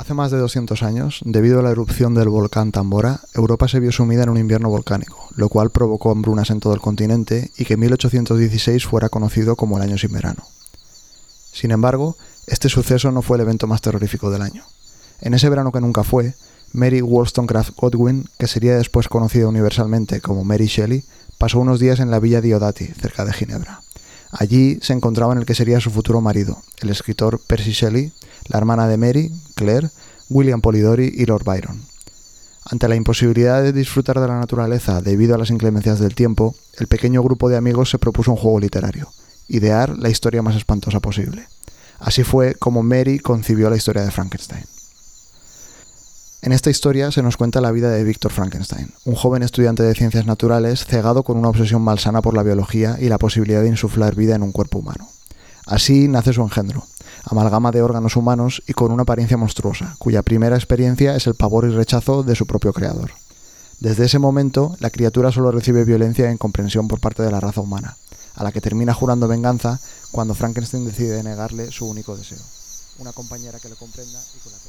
Hace más de 200 años, debido a la erupción del volcán Tambora, Europa se vio sumida en un invierno volcánico, lo cual provocó hambrunas en todo el continente y que 1816 fuera conocido como el año sin verano. Sin embargo, este suceso no fue el evento más terrorífico del año. En ese verano que nunca fue, Mary Wollstonecraft Godwin, que sería después conocida universalmente como Mary Shelley, pasó unos días en la villa Diodati, cerca de Ginebra. Allí se encontraba en el que sería su futuro marido, el escritor Percy Shelley, la hermana de Mary, William Polidori y Lord Byron. Ante la imposibilidad de disfrutar de la naturaleza debido a las inclemencias del tiempo, el pequeño grupo de amigos se propuso un juego literario, idear la historia más espantosa posible. Así fue como Mary concibió la historia de Frankenstein. En esta historia se nos cuenta la vida de Víctor Frankenstein, un joven estudiante de ciencias naturales cegado con una obsesión malsana por la biología y la posibilidad de insuflar vida en un cuerpo humano. Así nace su engendro, amalgama de órganos humanos y con una apariencia monstruosa, cuya primera experiencia es el pavor y rechazo de su propio creador. Desde ese momento, la criatura solo recibe violencia e incomprensión por parte de la raza humana, a la que termina jurando venganza cuando Frankenstein decide negarle su único deseo, una compañera que le comprenda y con la que